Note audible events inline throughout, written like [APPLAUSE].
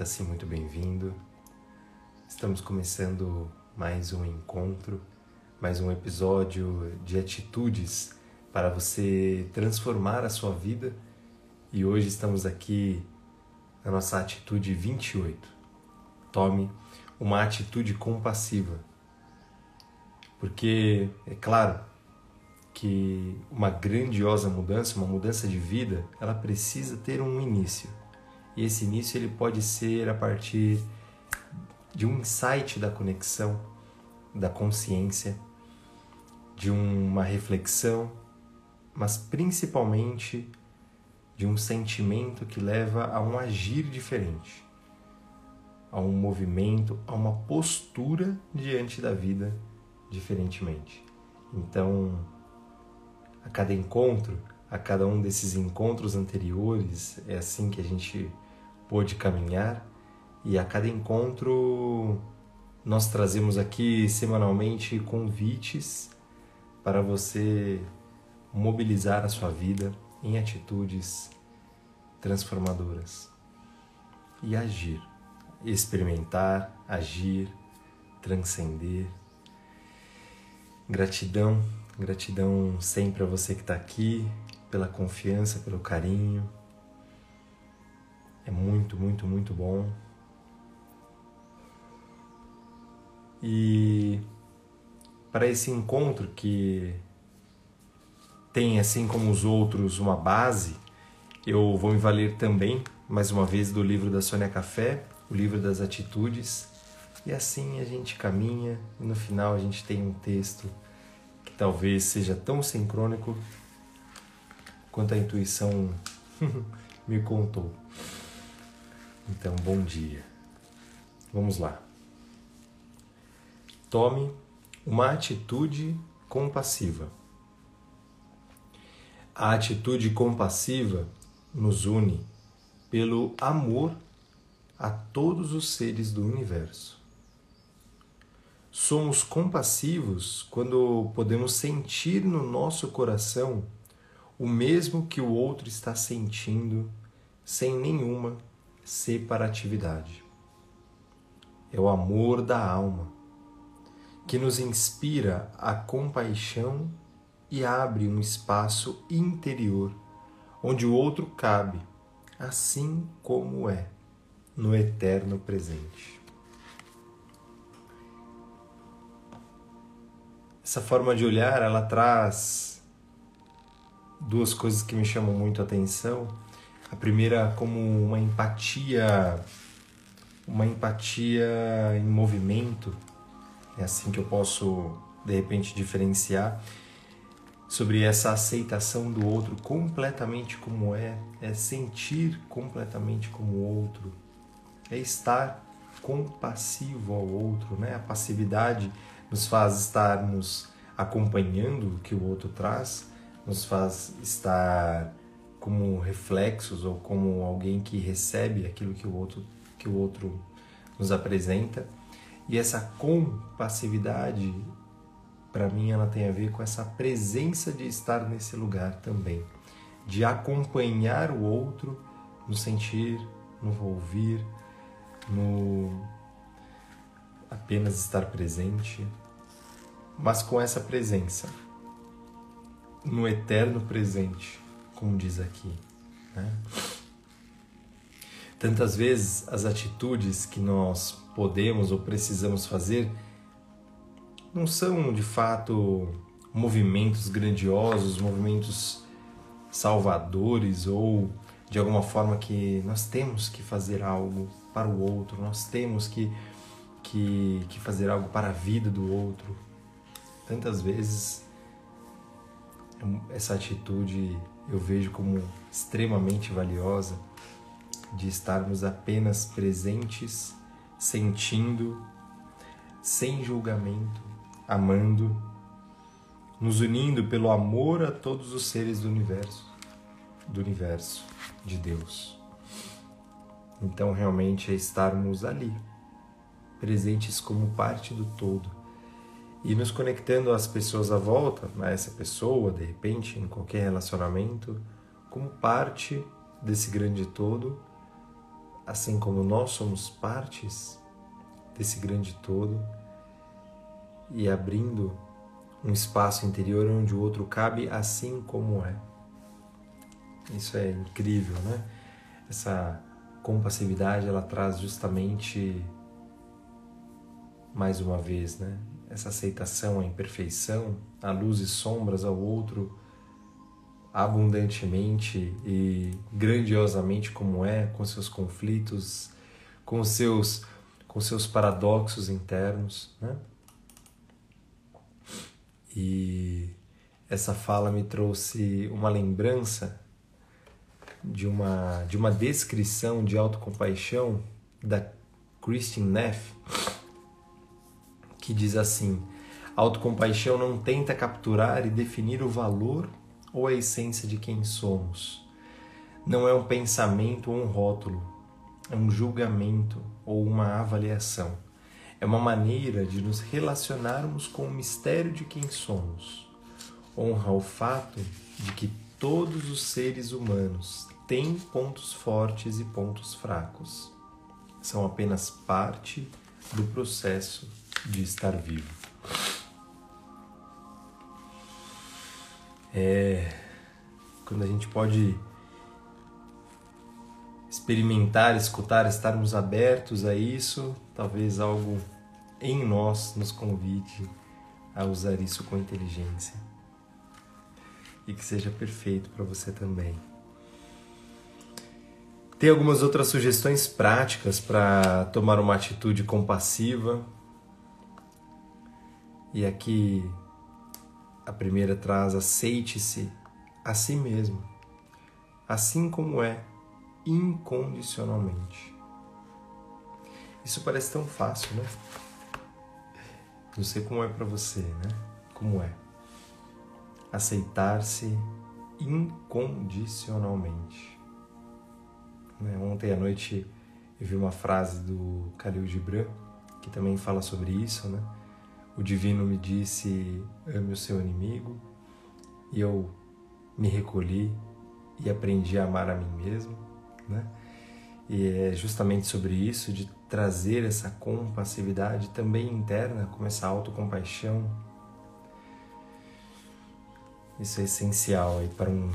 sinta-se muito bem-vindo. Estamos começando mais um encontro, mais um episódio de atitudes para você transformar a sua vida e hoje estamos aqui na nossa atitude 28. Tome uma atitude compassiva. Porque, é claro, que uma grandiosa mudança, uma mudança de vida, ela precisa ter um início. E esse início ele pode ser a partir de um insight da conexão, da consciência, de uma reflexão, mas principalmente de um sentimento que leva a um agir diferente, a um movimento, a uma postura diante da vida diferentemente. Então, a cada encontro, a cada um desses encontros anteriores, é assim que a gente pôde caminhar. E a cada encontro nós trazemos aqui semanalmente convites para você mobilizar a sua vida em atitudes transformadoras. E agir, experimentar, agir, transcender. Gratidão Gratidão sempre a você que está aqui, pela confiança, pelo carinho. É muito, muito, muito bom. E para esse encontro que tem, assim como os outros, uma base, eu vou me valer também, mais uma vez, do livro da Sônia Café, o livro das atitudes. E assim a gente caminha e no final a gente tem um texto talvez seja tão sincrônico quanto a intuição [LAUGHS] me contou. Então, bom dia. Vamos lá. Tome uma atitude compassiva. A atitude compassiva nos une pelo amor a todos os seres do universo. Somos compassivos quando podemos sentir no nosso coração o mesmo que o outro está sentindo sem nenhuma separatividade. É o amor da alma que nos inspira a compaixão e abre um espaço interior onde o outro cabe, assim como é, no eterno presente. essa forma de olhar ela traz duas coisas que me chamam muito a atenção. A primeira como uma empatia, uma empatia em movimento, é assim que eu posso de repente diferenciar sobre essa aceitação do outro completamente como é, é sentir completamente como o outro, é estar compassivo ao outro, né? A passividade nos faz estarmos acompanhando o que o outro traz, nos faz estar como reflexos ou como alguém que recebe aquilo que o outro que o outro nos apresenta. E essa compassividade, para mim, ela tem a ver com essa presença de estar nesse lugar também, de acompanhar o outro no sentir, no ouvir, no apenas estar presente, mas com essa presença no eterno presente, como diz aqui. Né? Tantas vezes as atitudes que nós podemos ou precisamos fazer não são de fato movimentos grandiosos, movimentos salvadores ou de alguma forma que nós temos que fazer algo para o outro, nós temos que, que, que fazer algo para a vida do outro, tantas vezes essa atitude eu vejo como extremamente valiosa de estarmos apenas presentes, sentindo, sem julgamento, amando, nos unindo pelo amor a todos os seres do universo, do universo de Deus. Então realmente é estarmos ali, presentes como parte do todo e nos conectando às pessoas à volta, a essa pessoa, de repente, em qualquer relacionamento, como parte desse grande todo, assim como nós somos partes desse grande todo, e abrindo um espaço interior onde o outro cabe assim como é. Isso é incrível, né? Essa compassividade ela traz justamente mais uma vez, né? Essa aceitação à imperfeição, a luz e sombras ao outro abundantemente e grandiosamente como é, com seus conflitos, com seus com seus paradoxos internos, né? E essa fala me trouxe uma lembrança de uma de uma descrição de autocompaixão da Christine Neff que diz assim: autocompaixão não tenta capturar e definir o valor ou a essência de quem somos. Não é um pensamento ou um rótulo, é um julgamento ou uma avaliação. É uma maneira de nos relacionarmos com o mistério de quem somos. Honra o fato de que todos os seres humanos têm pontos fortes e pontos fracos. São apenas parte do processo de estar vivo. É quando a gente pode experimentar, escutar, estarmos abertos a isso, talvez algo em nós nos convide a usar isso com inteligência e que seja perfeito para você também. Tem algumas outras sugestões práticas para tomar uma atitude compassiva e aqui a primeira traz: aceite-se a si mesmo, assim como é, incondicionalmente. Isso parece tão fácil, né? Não sei como é para você, né? Como é? Aceitar-se incondicionalmente. Né? Ontem à noite eu vi uma frase do Khalil Gibran que também fala sobre isso, né? O divino me disse: ame o seu inimigo, e eu me recolhi e aprendi a amar a mim mesmo, né? E é justamente sobre isso, de trazer essa compassividade também interna, como essa autocompaixão. Isso é essencial aí para um,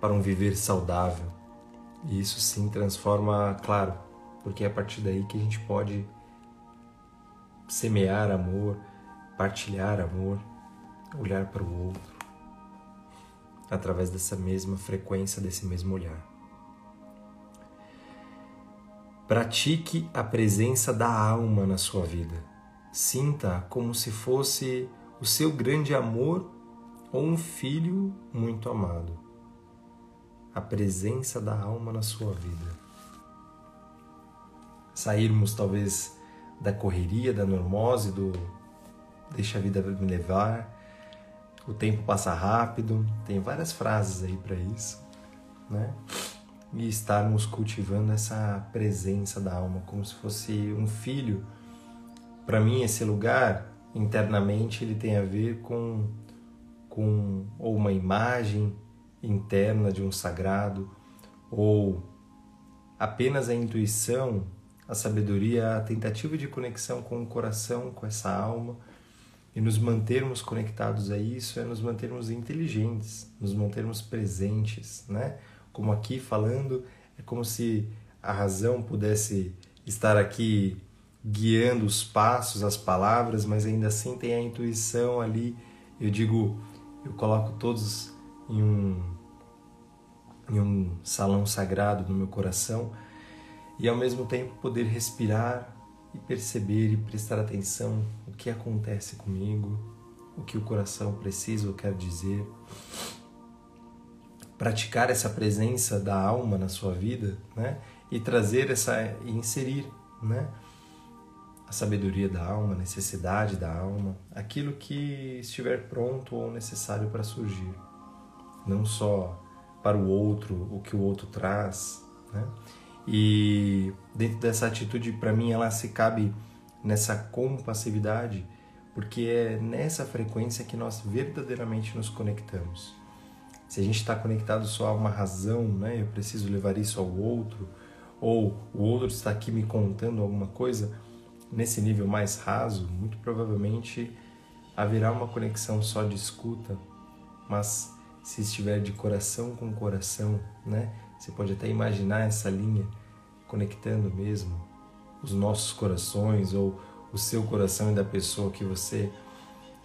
para um viver saudável. E isso sim transforma, claro, porque é a partir daí que a gente pode semear amor, partilhar amor, olhar para o outro, através dessa mesma frequência, desse mesmo olhar. Pratique a presença da alma na sua vida. Sinta como se fosse o seu grande amor ou um filho muito amado. A presença da alma na sua vida. Sairmos talvez da correria, da normose, do deixa a vida me levar, o tempo passa rápido, tem várias frases aí para isso, né? E estarmos cultivando essa presença da alma como se fosse um filho. Para mim esse lugar internamente ele tem a ver com com ou uma imagem interna de um sagrado ou apenas a intuição, a sabedoria, a tentativa de conexão com o coração, com essa alma e nos mantermos conectados a isso é nos mantermos inteligentes, nos mantermos presentes, né? Como aqui falando, é como se a razão pudesse estar aqui guiando os passos, as palavras, mas ainda assim tem a intuição ali. Eu digo, eu coloco todos em um em um salão sagrado no meu coração e ao mesmo tempo poder respirar e perceber e prestar atenção o que acontece comigo, o que o coração precisa ou quer dizer. Praticar essa presença da alma na sua vida, né? E trazer essa inserir, né? A sabedoria da alma, a necessidade da alma, aquilo que estiver pronto ou necessário para surgir. Não só para o outro, o que o outro traz, né? E dentro dessa atitude, para mim, ela se cabe nessa compassividade, porque é nessa frequência que nós verdadeiramente nos conectamos. Se a gente está conectado só a uma razão, né? Eu preciso levar isso ao outro, ou o outro está aqui me contando alguma coisa, nesse nível mais raso, muito provavelmente haverá uma conexão só de escuta, mas se estiver de coração com coração, né? Você pode até imaginar essa linha conectando mesmo os nossos corações ou o seu coração e da pessoa que você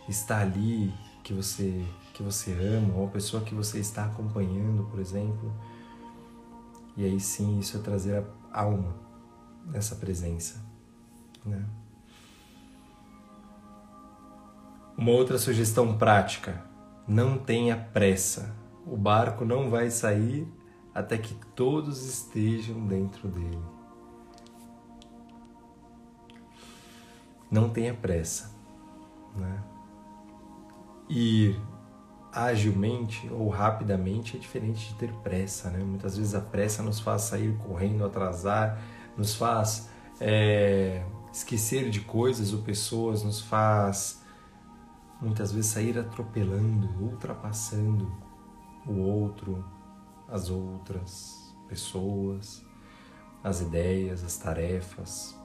está ali, que você que você ama, ou a pessoa que você está acompanhando, por exemplo. E aí sim, isso é trazer a alma nessa presença, né? Uma outra sugestão prática: não tenha pressa. O barco não vai sair até que todos estejam dentro dele. Não tenha pressa. Né? Ir agilmente ou rapidamente é diferente de ter pressa. Né? Muitas vezes a pressa nos faz sair correndo, atrasar, nos faz é, esquecer de coisas ou pessoas, nos faz muitas vezes sair atropelando, ultrapassando o outro, as outras pessoas, as ideias, as tarefas.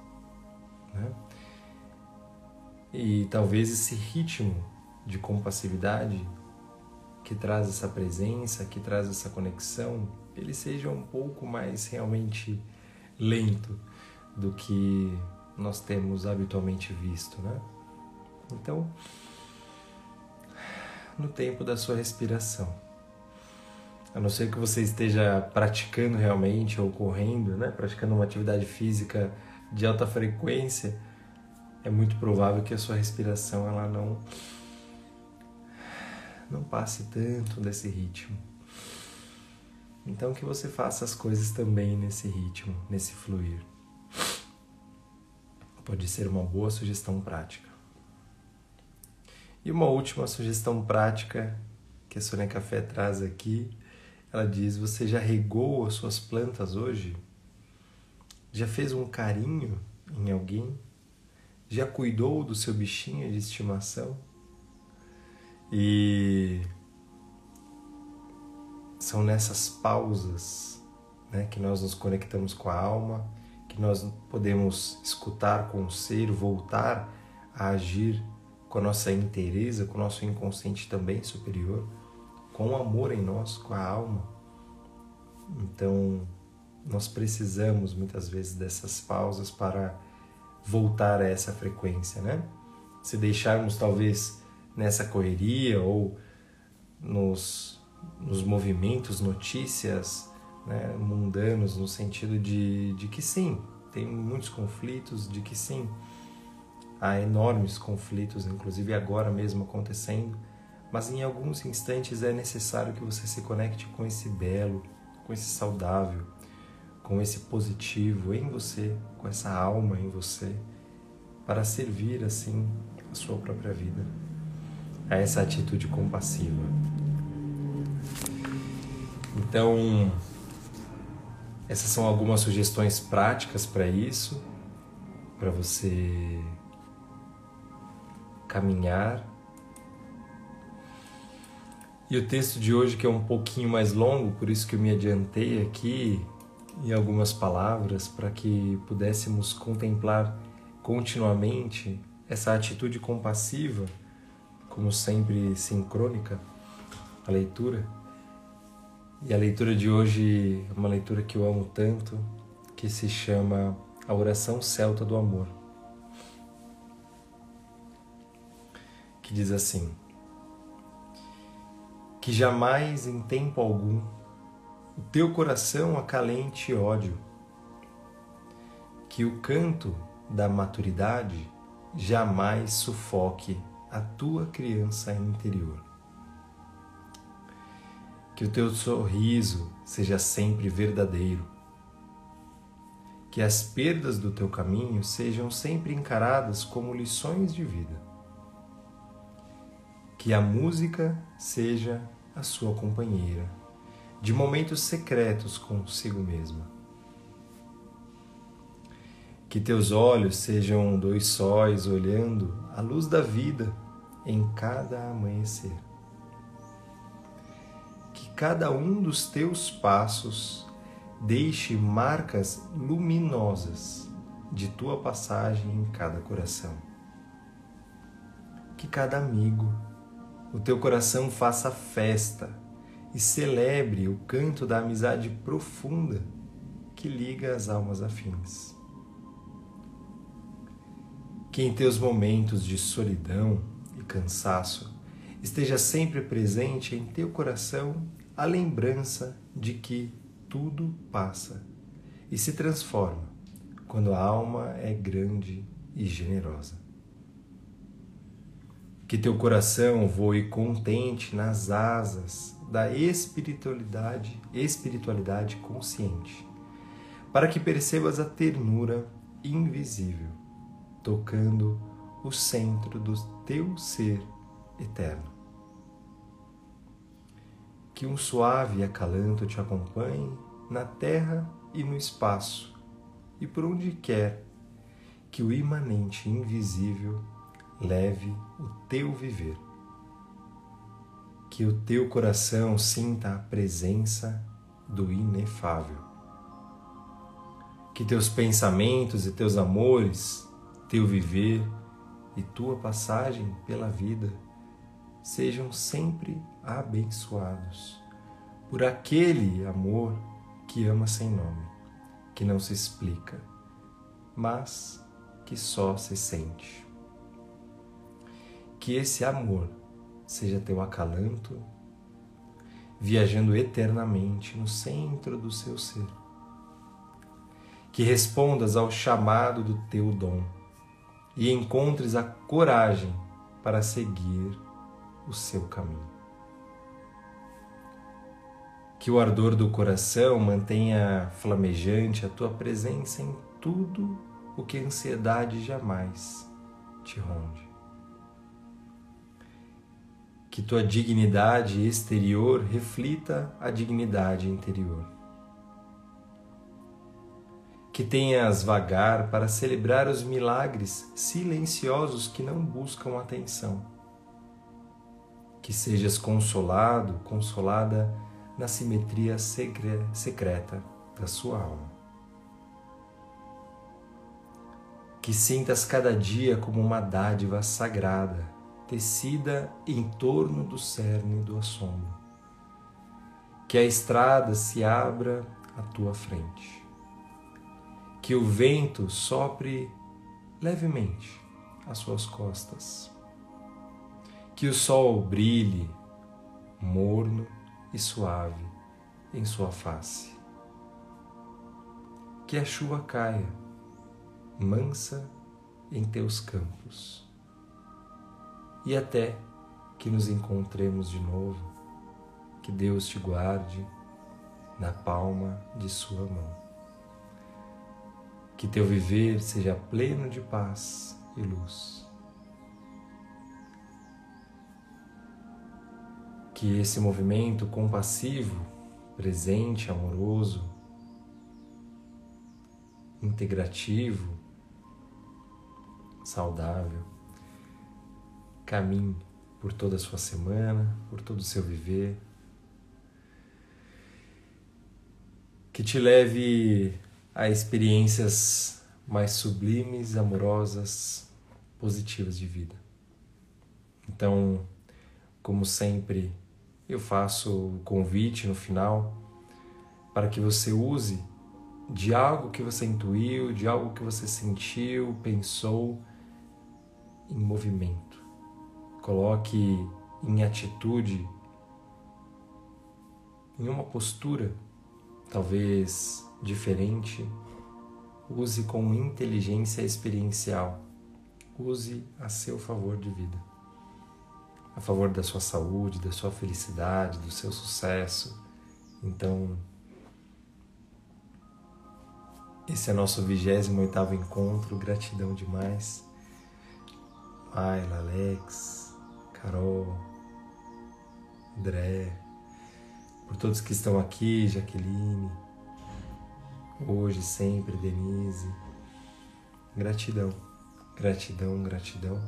Né? E talvez esse ritmo de compassividade que traz essa presença, que traz essa conexão, ele seja um pouco mais realmente lento do que nós temos habitualmente visto, né? Então, no tempo da sua respiração, a não ser que você esteja praticando realmente ou correndo, né? Praticando uma atividade física de alta frequência, é muito provável que a sua respiração ela não não passe tanto desse ritmo. Então que você faça as coisas também nesse ritmo, nesse fluir. Pode ser uma boa sugestão prática. E uma última sugestão prática que a Sônia Café traz aqui, ela diz: Você já regou as suas plantas hoje? Já fez um carinho em alguém? Já cuidou do seu bichinho de estimação? E são nessas pausas né, que nós nos conectamos com a alma, que nós podemos escutar com o ser, voltar a agir com a nossa inteireza, com o nosso inconsciente também superior, com o amor em nós, com a alma. Então, nós precisamos muitas vezes dessas pausas para voltar a essa frequência, né? Se deixarmos talvez nessa correria ou nos, nos movimentos, notícias né, mundanos, no sentido de, de que sim, tem muitos conflitos, de que sim, há enormes conflitos, inclusive agora mesmo acontecendo, mas em alguns instantes é necessário que você se conecte com esse belo, com esse saudável, com esse positivo em você, com essa alma em você, para servir assim a sua própria vida, a essa atitude compassiva. Então, essas são algumas sugestões práticas para isso, para você caminhar. E o texto de hoje, que é um pouquinho mais longo, por isso que eu me adiantei aqui, em algumas palavras para que pudéssemos contemplar continuamente essa atitude compassiva, como sempre sincrônica, a leitura. E a leitura de hoje é uma leitura que eu amo tanto, que se chama A Oração Celta do Amor. Que diz assim: Que jamais em tempo algum o teu coração acalente ódio, que o canto da maturidade jamais sufoque a tua criança interior. Que o teu sorriso seja sempre verdadeiro. Que as perdas do teu caminho sejam sempre encaradas como lições de vida. Que a música seja a sua companheira de momentos secretos consigo mesma. Que teus olhos sejam dois sóis olhando a luz da vida em cada amanhecer. Que cada um dos teus passos deixe marcas luminosas de tua passagem em cada coração. Que cada amigo, o teu coração faça festa e celebre o canto da amizade profunda que liga as almas afins que em teus momentos de solidão e cansaço esteja sempre presente em teu coração a lembrança de que tudo passa e se transforma quando a alma é grande e generosa. Que teu coração voe contente nas asas da espiritualidade, espiritualidade consciente, para que percebas a ternura invisível tocando o centro do teu ser eterno. Que um suave acalanto te acompanhe na terra e no espaço, e por onde quer que o imanente invisível leve o teu viver. Que o teu coração sinta a presença do inefável. Que teus pensamentos e teus amores teu viver e tua passagem pela vida sejam sempre abençoados por aquele amor que ama sem nome, que não se explica, mas que só se sente. Que esse amor seja teu acalanto, viajando eternamente no centro do seu ser. Que respondas ao chamado do teu dom e encontres a coragem para seguir o seu caminho. Que o ardor do coração mantenha flamejante a tua presença em tudo o que a ansiedade jamais te ronde. Que tua dignidade exterior reflita a dignidade interior que tenhas vagar para celebrar os milagres silenciosos que não buscam atenção. Que sejas consolado, consolada na simetria secreta da sua alma. Que sintas cada dia como uma dádiva sagrada, tecida em torno do cerne do assombro. Que a estrada se abra à tua frente. Que o vento sopre levemente às suas costas, que o sol brilhe morno e suave em sua face, que a chuva caia mansa em teus campos e até que nos encontremos de novo, que Deus te guarde na palma de sua mão. Que teu viver seja pleno de paz e luz. Que esse movimento compassivo, presente, amoroso, integrativo, saudável, caminhe por toda a sua semana, por todo o seu viver. Que te leve a experiências mais sublimes, amorosas, positivas de vida. Então, como sempre, eu faço o convite no final para que você use de algo que você intuiu, de algo que você sentiu, pensou, em movimento. Coloque em atitude, em uma postura, talvez diferente, use com inteligência experiencial, use a seu favor de vida, a favor da sua saúde, da sua felicidade, do seu sucesso. Então, esse é nosso 28 encontro, gratidão demais. Ayla, Alex, Carol, André, por todos que estão aqui, Jaqueline, hoje, sempre, Denise, Gratidão, gratidão, gratidão.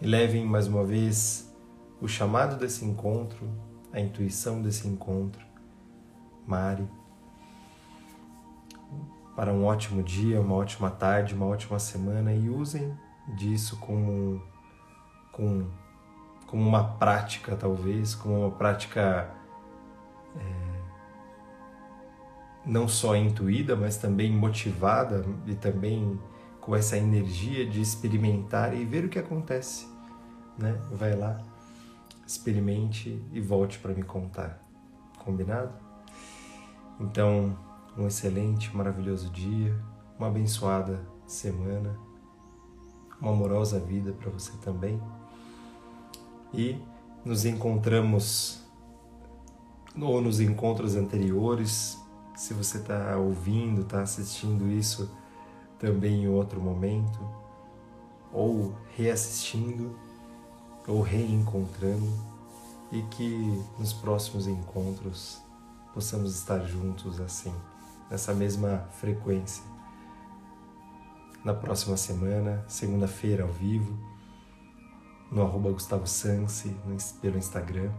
E levem mais uma vez o chamado desse encontro, a intuição desse encontro, Mari, para um ótimo dia, uma ótima tarde, uma ótima semana e usem disso como, como, como uma prática, talvez, como uma prática é, não só intuída, mas também motivada e também com essa energia de experimentar e ver o que acontece. Né? Vai lá, experimente e volte para me contar. Combinado? Então, um excelente, maravilhoso dia, uma abençoada semana, uma amorosa vida para você também. E nos encontramos ou nos encontros anteriores, se você está ouvindo, está assistindo isso também em outro momento, ou reassistindo, ou reencontrando, e que nos próximos encontros possamos estar juntos assim nessa mesma frequência. Na próxima semana, segunda-feira, ao vivo, no arroba Gustavo pelo Instagram,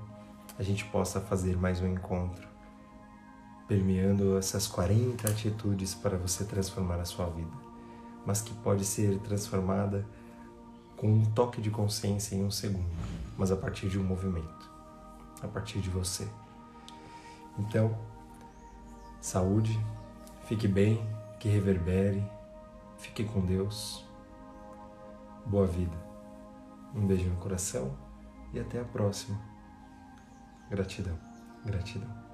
a gente possa fazer mais um encontro, permeando essas 40 atitudes para você transformar a sua vida, mas que pode ser transformada com um toque de consciência em um segundo, mas a partir de um movimento, a partir de você. Então, saúde, fique bem, que reverbere, fique com Deus. Boa vida. Um beijo no coração e até a próxima. Gratidão, gratidão.